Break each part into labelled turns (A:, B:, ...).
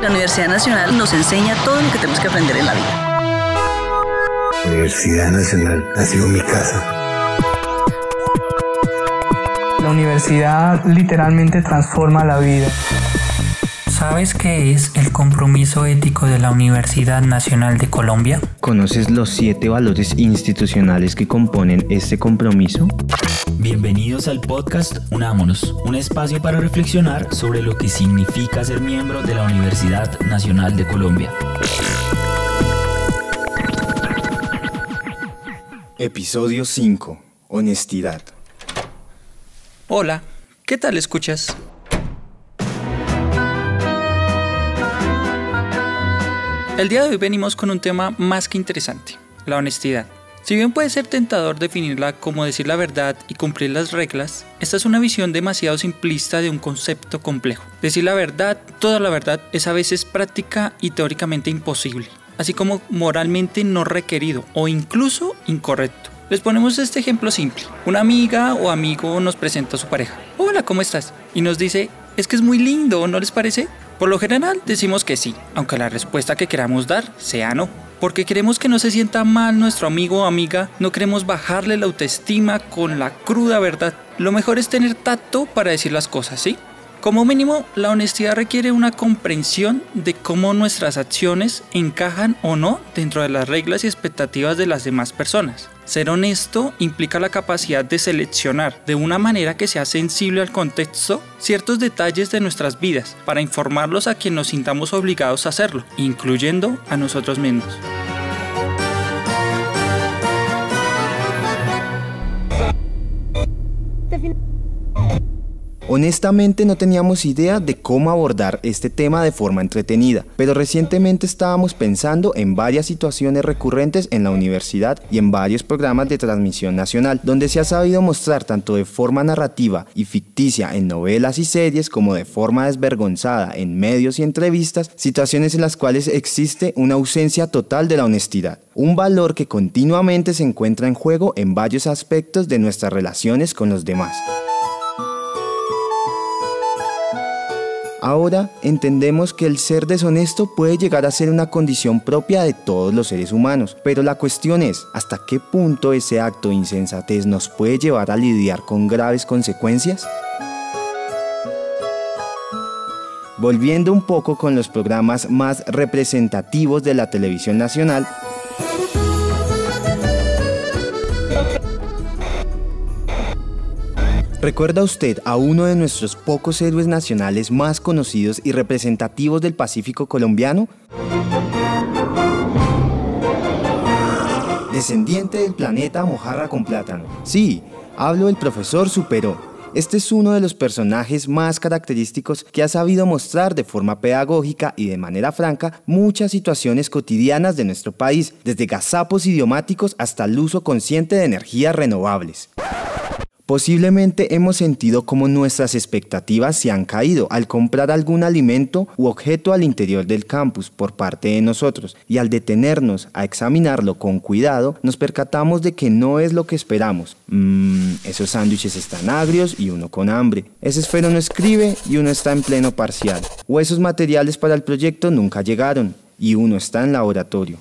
A: La Universidad Nacional nos enseña todo lo que tenemos que aprender en la vida.
B: La Universidad Nacional ha sido mi casa.
C: La universidad literalmente transforma la vida.
D: ¿Sabes qué es el compromiso ético de la Universidad Nacional de Colombia?
E: ¿Conoces los siete valores institucionales que componen este compromiso?
F: Bienvenidos al podcast Unámonos, un espacio para reflexionar sobre lo que significa ser miembro de la Universidad Nacional de Colombia.
E: Episodio 5. Honestidad.
G: Hola, ¿qué tal escuchas? El día de hoy venimos con un tema más que interesante, la honestidad. Si bien puede ser tentador definirla como decir la verdad y cumplir las reglas, esta es una visión demasiado simplista de un concepto complejo. Decir la verdad, toda la verdad, es a veces práctica y teóricamente imposible, así como moralmente no requerido o incluso incorrecto. Les ponemos este ejemplo simple. Una amiga o amigo nos presenta a su pareja. Hola, ¿cómo estás? Y nos dice, es que es muy lindo, ¿no les parece? Por lo general decimos que sí, aunque la respuesta que queramos dar sea no. Porque queremos que no se sienta mal nuestro amigo o amiga, no queremos bajarle la autoestima con la cruda verdad. Lo mejor es tener tacto para decir las cosas, ¿sí? Como mínimo, la honestidad requiere una comprensión de cómo nuestras acciones encajan o no dentro de las reglas y expectativas de las demás personas. Ser honesto implica la capacidad de seleccionar de una manera que sea sensible al contexto ciertos detalles de nuestras vidas para informarlos a quien nos sintamos obligados a hacerlo, incluyendo a nosotros mismos.
E: Honestamente no teníamos idea de cómo abordar este tema de forma entretenida, pero recientemente estábamos pensando en varias situaciones recurrentes en la universidad y en varios programas de transmisión nacional, donde se ha sabido mostrar tanto de forma narrativa y ficticia en novelas y series como de forma desvergonzada en medios y entrevistas, situaciones en las cuales existe una ausencia total de la honestidad, un valor que continuamente se encuentra en juego en varios aspectos de nuestras relaciones con los demás. Ahora entendemos que el ser deshonesto puede llegar a ser una condición propia de todos los seres humanos, pero la cuestión es, ¿hasta qué punto ese acto de insensatez nos puede llevar a lidiar con graves consecuencias? Volviendo un poco con los programas más representativos de la televisión nacional, ¿Recuerda usted a uno de nuestros pocos héroes nacionales más conocidos y representativos del Pacífico colombiano? Descendiente del planeta Mojarra con plátano. Sí, hablo del profesor Superó. Este es uno de los personajes más característicos que ha sabido mostrar de forma pedagógica y de manera franca muchas situaciones cotidianas de nuestro país, desde gazapos idiomáticos hasta el uso consciente de energías renovables. Posiblemente hemos sentido como nuestras expectativas se han caído al comprar algún alimento u objeto al interior del campus por parte de nosotros y al detenernos a examinarlo con cuidado nos percatamos de que no es lo que esperamos. Mmm, esos sándwiches están agrios y uno con hambre. Ese esfero no escribe y uno está en pleno parcial. O esos materiales para el proyecto nunca llegaron y uno está en laboratorio.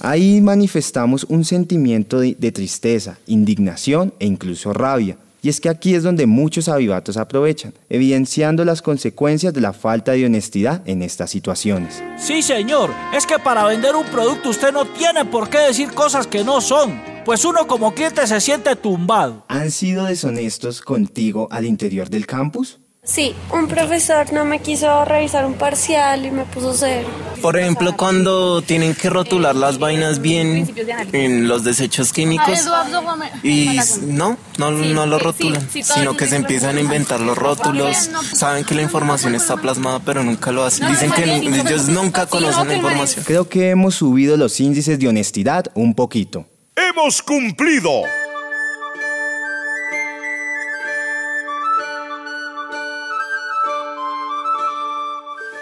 E: Ahí manifestamos un sentimiento de, de, tristeza, indignación e incluso rabia. Y es que aquí es donde muchos avivatos aprovechan, evidenciando las consecuencias de la falta de honestidad en estas situaciones.
H: Sí, señor, es que para vender un producto usted no tiene por qué decir cosas que no son, pues uno como cliente se siente tumbado.
E: ¿Han sido deshonestos contigo al interior del campus?
I: Sí, un profesor no me quiso revisar un parcial y me puso cero.
J: Por ejemplo, cuando tienen que rotular las vainas bien en los desechos químicos y no, no, no lo rotulan, sino que se empiezan a inventar los rótulos, saben que la información está plasmada pero nunca lo hacen, dicen que ellos nunca conocen la información.
E: Creo que hemos subido los índices de honestidad un poquito.
K: ¡Hemos cumplido!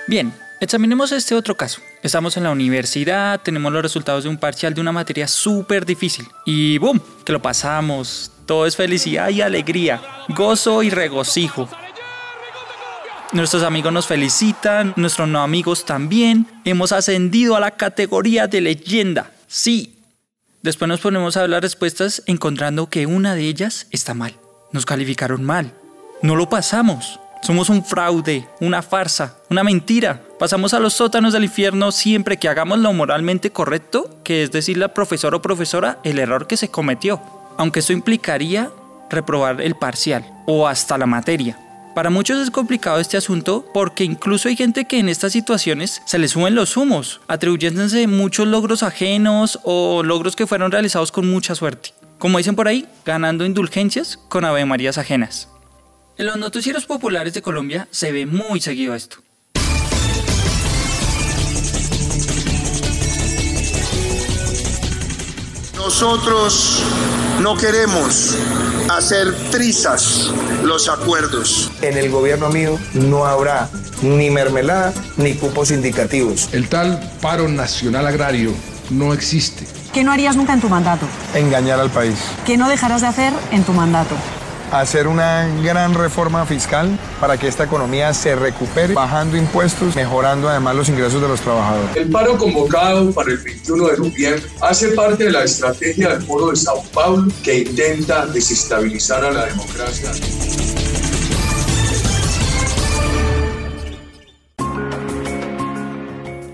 G: Bien, examinemos este otro caso. Estamos en la universidad, tenemos los resultados de un parcial de una materia súper difícil y ¡boom! Que lo pasamos. Todo es felicidad y alegría, gozo y regocijo. Nuestros amigos nos felicitan, nuestros no amigos también. Hemos ascendido a la categoría de leyenda. Sí. Después nos ponemos a ver las respuestas encontrando que una de ellas está mal. Nos calificaron mal. No lo pasamos. Somos un fraude, una farsa, una mentira. Pasamos a los sótanos del infierno siempre que hagamos lo moralmente correcto, que es decirle al profesor o profesora el error que se cometió, aunque eso implicaría reprobar el parcial o hasta la materia. Para muchos es complicado este asunto porque incluso hay gente que en estas situaciones se le suben los humos, atribuyéndose muchos logros ajenos o logros que fueron realizados con mucha suerte. Como dicen por ahí, ganando indulgencias con avemarías ajenas. En los noticieros populares de Colombia se ve muy seguido esto.
K: Nosotros no queremos hacer trizas los acuerdos.
B: En el gobierno mío no habrá ni mermelada ni cupos indicativos.
L: El tal paro nacional agrario no existe.
M: ¿Qué no harías nunca en tu mandato?
B: Engañar al país.
M: ¿Qué no dejarás de hacer en tu mandato?
B: Hacer una gran reforma fiscal para que esta economía se recupere, bajando impuestos, mejorando además los ingresos de los trabajadores.
N: El paro convocado para el 21 de noviembre hace parte de la estrategia del Foro de Sao Paulo que intenta desestabilizar a la democracia.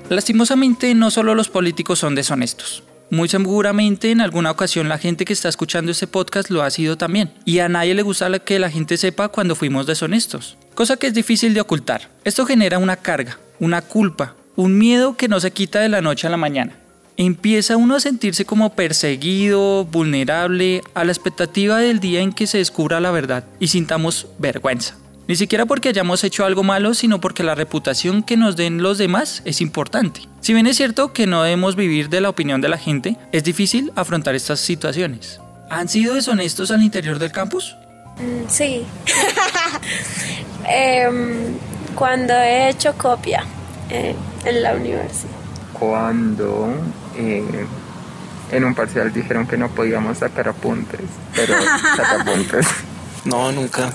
G: Lastimosamente, no solo los políticos son deshonestos. Muy seguramente en alguna ocasión la gente que está escuchando este podcast lo ha sido también. Y a nadie le gusta que la gente sepa cuando fuimos deshonestos. Cosa que es difícil de ocultar. Esto genera una carga, una culpa, un miedo que no se quita de la noche a la mañana. Empieza uno a sentirse como perseguido, vulnerable, a la expectativa del día en que se descubra la verdad y sintamos vergüenza. Ni siquiera porque hayamos hecho algo malo, sino porque la reputación que nos den los demás es importante. Si bien es cierto que no debemos vivir de la opinión de la gente, es difícil afrontar estas situaciones. ¿Han sido deshonestos al interior del campus?
I: Mm, sí. Em, cuando he hecho copia eh, en la universidad.
O: Cuando eh, en un parcial dijeron que no podíamos sacar apuntes, pero sacar apuntes.
J: No, nunca.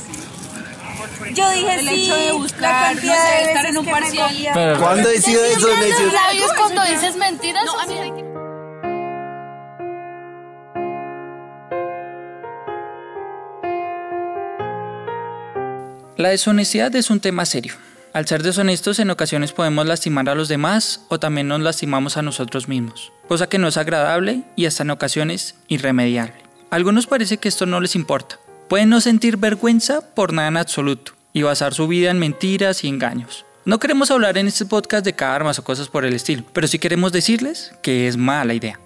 I: Yo dije
P: el
I: sí,
P: hecho de buscar, no sé, estar en un parcial.
J: ¿Cuándo he sido eso?
P: ¿Sabes cuando dices mentiras? No, a mí
G: La deshonestidad es un tema serio. Al ser deshonestos en ocasiones podemos lastimar a los demás o también nos lastimamos a nosotros mismos, cosa que no es agradable y hasta en ocasiones irremediable. A algunos parece que esto no les importa. Pueden no sentir vergüenza por nada en absoluto y basar su vida en mentiras y engaños. No queremos hablar en este podcast de karmas o cosas por el estilo, pero sí queremos decirles que es mala idea.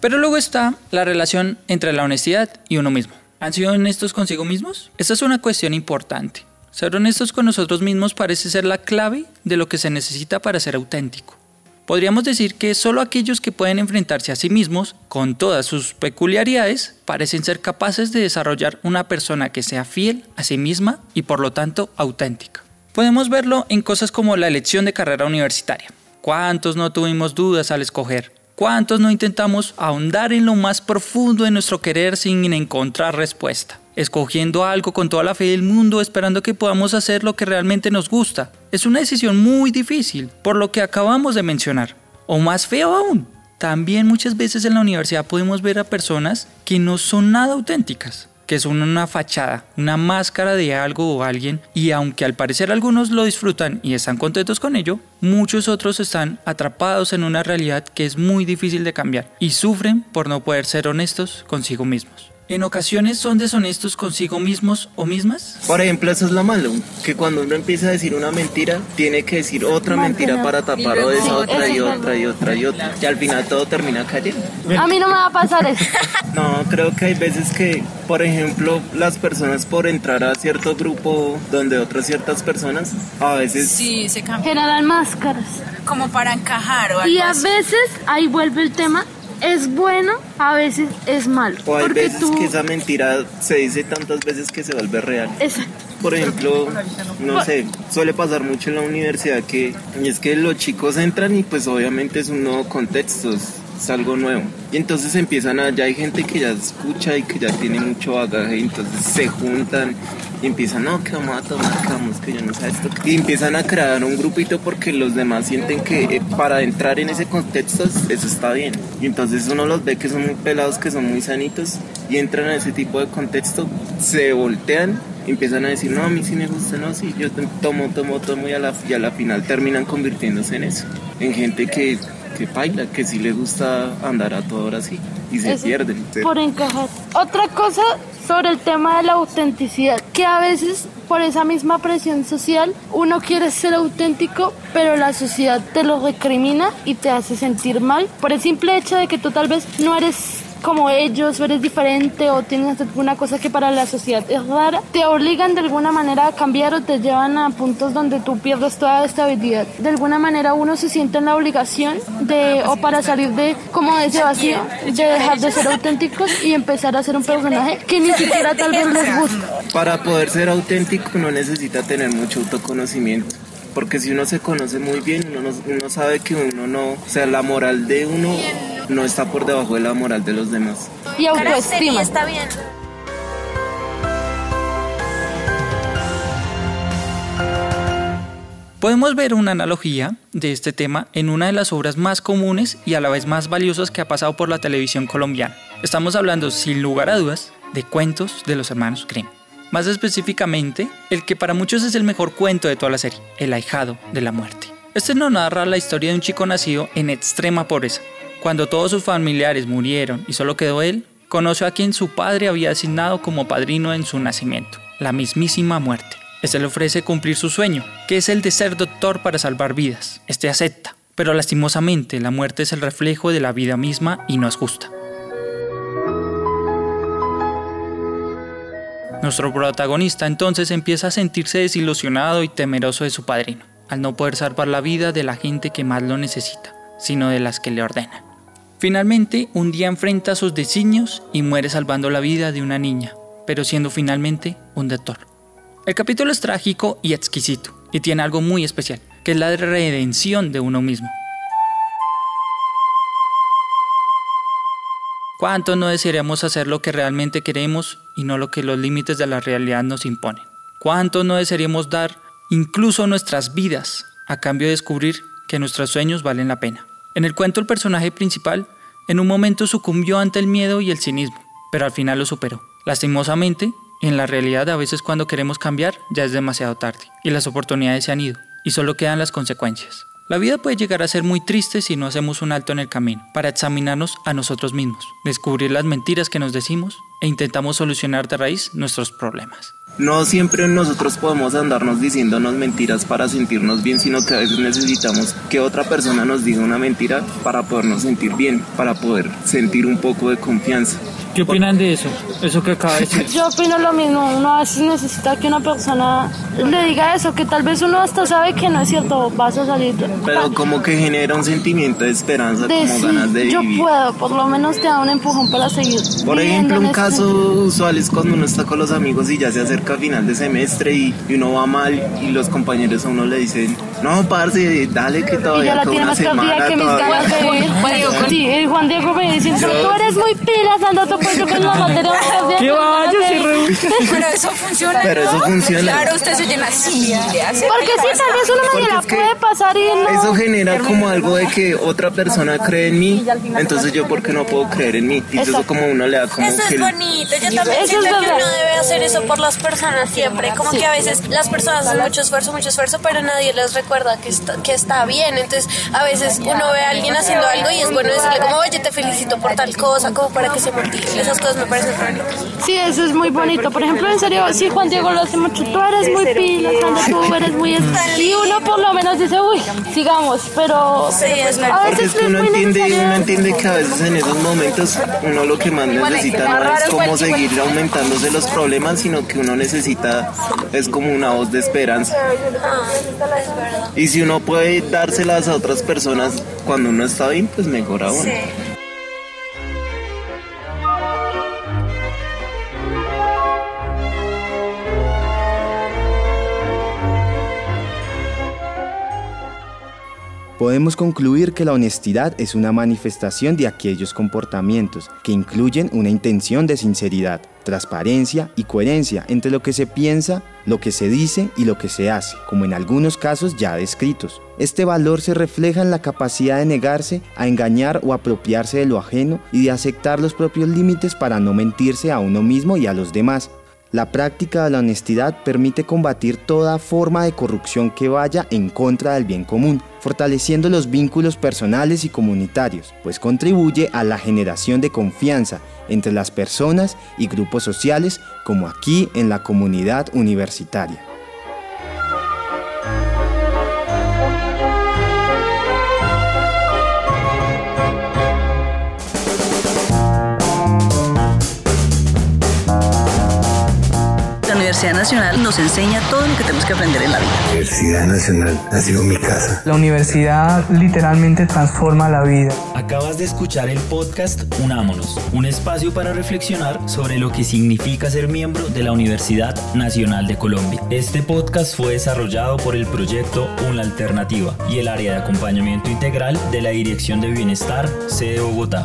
G: Pero luego está la relación entre la honestidad y uno mismo. ¿Han sido honestos consigo mismos? Esta es una cuestión importante. Ser honestos con nosotros mismos parece ser la clave de lo que se necesita para ser auténtico. Podríamos decir que solo aquellos que pueden enfrentarse a sí mismos, con todas sus peculiaridades, parecen ser capaces de desarrollar una persona que sea fiel a sí misma y por lo tanto auténtica. Podemos verlo en cosas como la elección de carrera universitaria. ¿Cuántos no tuvimos dudas al escoger? ¿Cuántos no intentamos ahondar en lo más profundo de nuestro querer sin encontrar respuesta? Escogiendo algo con toda la fe del mundo esperando que podamos hacer lo que realmente nos gusta. Es una decisión muy difícil, por lo que acabamos de mencionar. O más feo aún, también muchas veces en la universidad podemos ver a personas que no son nada auténticas. que son una fachada, una máscara de algo o alguien, y aunque al parecer algunos lo disfrutan y están contentos con ello, muchos otros están atrapados en una realidad que es muy difícil de cambiar y sufren por no poder ser honestos consigo mismos. ¿En ocasiones son deshonestos consigo mismos o mismas?
J: Por ejemplo, eso es lo malo, que cuando uno empieza a decir una mentira, tiene que decir otra mentira para tapar o esa otra y otra y otra y otra. Y al final todo termina cayendo.
P: A mí no me va a pasar eso.
J: No, creo que hay veces que, por ejemplo, las personas por entrar a cierto grupo donde otras ciertas personas, a veces...
P: Sí, se Generan máscaras. Como para encajar o algo Y a veces, ahí vuelve el tema, es bueno, a veces es malo.
J: O hay veces que esa mentira se dice tantas veces que se vuelve real.
P: Exacto.
J: Por ejemplo, no sé, suele pasar mucho en la universidad que es que los chicos entran y pues obviamente es un nuevo contexto, es algo nuevo. Y entonces empiezan a, ya hay gente que ya escucha y que ya tiene mucho bagaje, y entonces se juntan y empiezan, no, que vamos a tomar, que vamos, que yo no sé esto. Y empiezan a crear un grupito porque los demás sienten que eh, para entrar en ese contexto eso está bien. Y entonces uno los ve que son muy pelados, que son muy sanitos y entran a ese tipo de contexto, se voltean empiezan a decir, no, a mí sí me gusta, no, sí, yo tomo, tomo, tomo y a la, y a la final terminan convirtiéndose en eso, en gente que que baila, que sí le gusta andar a toda hora así y se pierden.
P: Por encajar. Otra cosa sobre el tema de la autenticidad, que a veces por esa misma presión social uno quiere ser auténtico, pero la sociedad te lo recrimina y te hace sentir mal por el simple hecho de que tú tal vez no eres como ellos, o eres diferente o tienes alguna cosa que para la sociedad es rara, te obligan de alguna manera a cambiar o te llevan a puntos donde tú pierdes toda estabilidad. De alguna manera uno se siente en la obligación de, o para salir de como de ese vacío, de dejar de ser auténticos y empezar a ser un personaje que ni siquiera tal vez les gusta.
J: Para poder ser auténtico uno necesita tener mucho autoconocimiento porque si uno se conoce muy bien, uno, uno, sabe que uno no, o sea, la moral de uno no está por debajo de la moral de los demás.
P: Y autoestima. está bien.
G: Podemos ver una analogía de este tema en una de las obras más comunes y a la vez más valiosas que ha pasado por la televisión colombiana. Estamos hablando, sin lugar a dudas, de cuentos de los hermanos Grimm. Más específicamente, el que para muchos es el mejor cuento de toda la serie, El ahijado de la muerte. Este no narra la historia de un chico nacido en extrema pobreza. Cuando todos sus familiares murieron y solo quedó él, conoció a quien su padre había asignado como padrino en su nacimiento, la mismísima muerte. Este le ofrece cumplir su sueño, que es el de ser doctor para salvar vidas. Este acepta, pero lastimosamente la muerte es el reflejo de la vida misma y no es justa. Nuestro protagonista entonces empieza a sentirse desilusionado y temeroso de su padrino, al no poder salvar la vida de la gente que más lo necesita, sino de las que le ordenan. Finalmente, un día enfrenta sus designios y muere salvando la vida de una niña, pero siendo finalmente un doctor. El capítulo es trágico y exquisito, y tiene algo muy especial, que es la redención de uno mismo. ¿Cuánto no desearíamos hacer lo que realmente queremos y no lo que los límites de la realidad nos imponen? ¿Cuánto no desearíamos dar incluso nuestras vidas a cambio de descubrir que nuestros sueños valen la pena? En el cuento el personaje principal en un momento sucumbió ante el miedo y el cinismo, pero al final lo superó. Lastimosamente, en la realidad a veces cuando queremos cambiar ya es demasiado tarde y las oportunidades se han ido y solo quedan las consecuencias. La vida puede llegar a ser muy triste si no hacemos un alto en el camino, para examinarnos a nosotros mismos, descubrir las mentiras que nos decimos e intentamos solucionar de raíz nuestros problemas.
J: No siempre nosotros podemos andarnos diciéndonos mentiras para sentirnos bien, sino que a veces necesitamos que otra persona nos diga una mentira para podernos sentir bien, para poder sentir un poco de confianza.
G: ¿Qué opinan de eso? Eso que acaba de decir.
P: Yo opino lo mismo. Uno a veces necesita que una persona le diga eso, que tal vez uno hasta sabe que no es cierto, vas a salir.
J: Pero como que genera un sentimiento de esperanza, como ganas de
P: vivir. Yo puedo, por lo menos te da un empujón para seguir.
J: Por ejemplo, un caso usual es cuando uno está con los amigos y ya se acerca a final de semestre y, uno va mal y los compañeros a uno le dicen, no, parce, dale que todavía y ya la tiene más semana,
P: que mis ganas de ir. Sí, el Juan Diego me dice, tú eres muy pilas, anda yo que la materia
H: ¿Qué vaya,
Q: Pero eso funciona.
J: Pero eso funciona.
Q: Claro, usted se llena así.
P: Porque sí, tal vez una manera puede pasar y no.
J: Eso genera como algo de que otra persona cree en mí, entonces yo por qué no puedo creer en mí. Y eso como uno le da como
I: Eso
J: que
I: es bonito. Yo también siento que uno debe hacer eso por las personas siempre. Como que a veces las personas hacen mucho esfuerzo, mucho esfuerzo, pero nadie les recuerda que está, que está bien. Entonces, a veces uno ve a alguien haciendo algo y es bueno decirle como, oye, te felicito por tal cosa, como para que se motive. Esas cosas me parecen bonitas.
P: Sí, eso es muy bonito. Por ejemplo, en serio, sí, Juan Diego lo hace mucho. Tú eres muy pila, Sandra, tú eres muy... Y uno por lo menos dice, uy, sigamos, pero
I: Sí, es
P: a
J: Porque
P: veces
J: es que uno entiende, uno entiende que a veces en esos momentos uno lo que más necesita no es como seguir aumentándose los problemas, sino que uno necesita, es como una voz de esperanza. Y si uno puede dárselas a otras personas cuando uno está bien, pues mejor aún.
E: Podemos concluir que la honestidad es una manifestación de aquellos comportamientos que incluyen una intención de sinceridad, transparencia y coherencia entre lo que se piensa, lo que se dice y lo que se hace, como en algunos casos ya descritos. Este valor se refleja en la capacidad de negarse a engañar o apropiarse de lo ajeno y de aceptar los propios límites para no mentirse a uno mismo y a los demás. La práctica de la honestidad permite combatir toda forma de corrupción que vaya en contra del bien común, fortaleciendo los vínculos personales y comunitarios, pues contribuye a la generación de confianza entre las personas y grupos sociales, como aquí en la comunidad universitaria.
A: Universidad Nacional nos enseña todo lo que tenemos que aprender en la vida.
L: La Universidad Nacional ha sido mi casa.
C: La universidad literalmente transforma la vida.
F: Acabas de escuchar el podcast Unámonos, un espacio para reflexionar sobre lo que significa ser miembro de la Universidad Nacional de Colombia. Este podcast fue desarrollado por el proyecto Una Alternativa y el área de acompañamiento integral de la Dirección de Bienestar, sede Bogotá.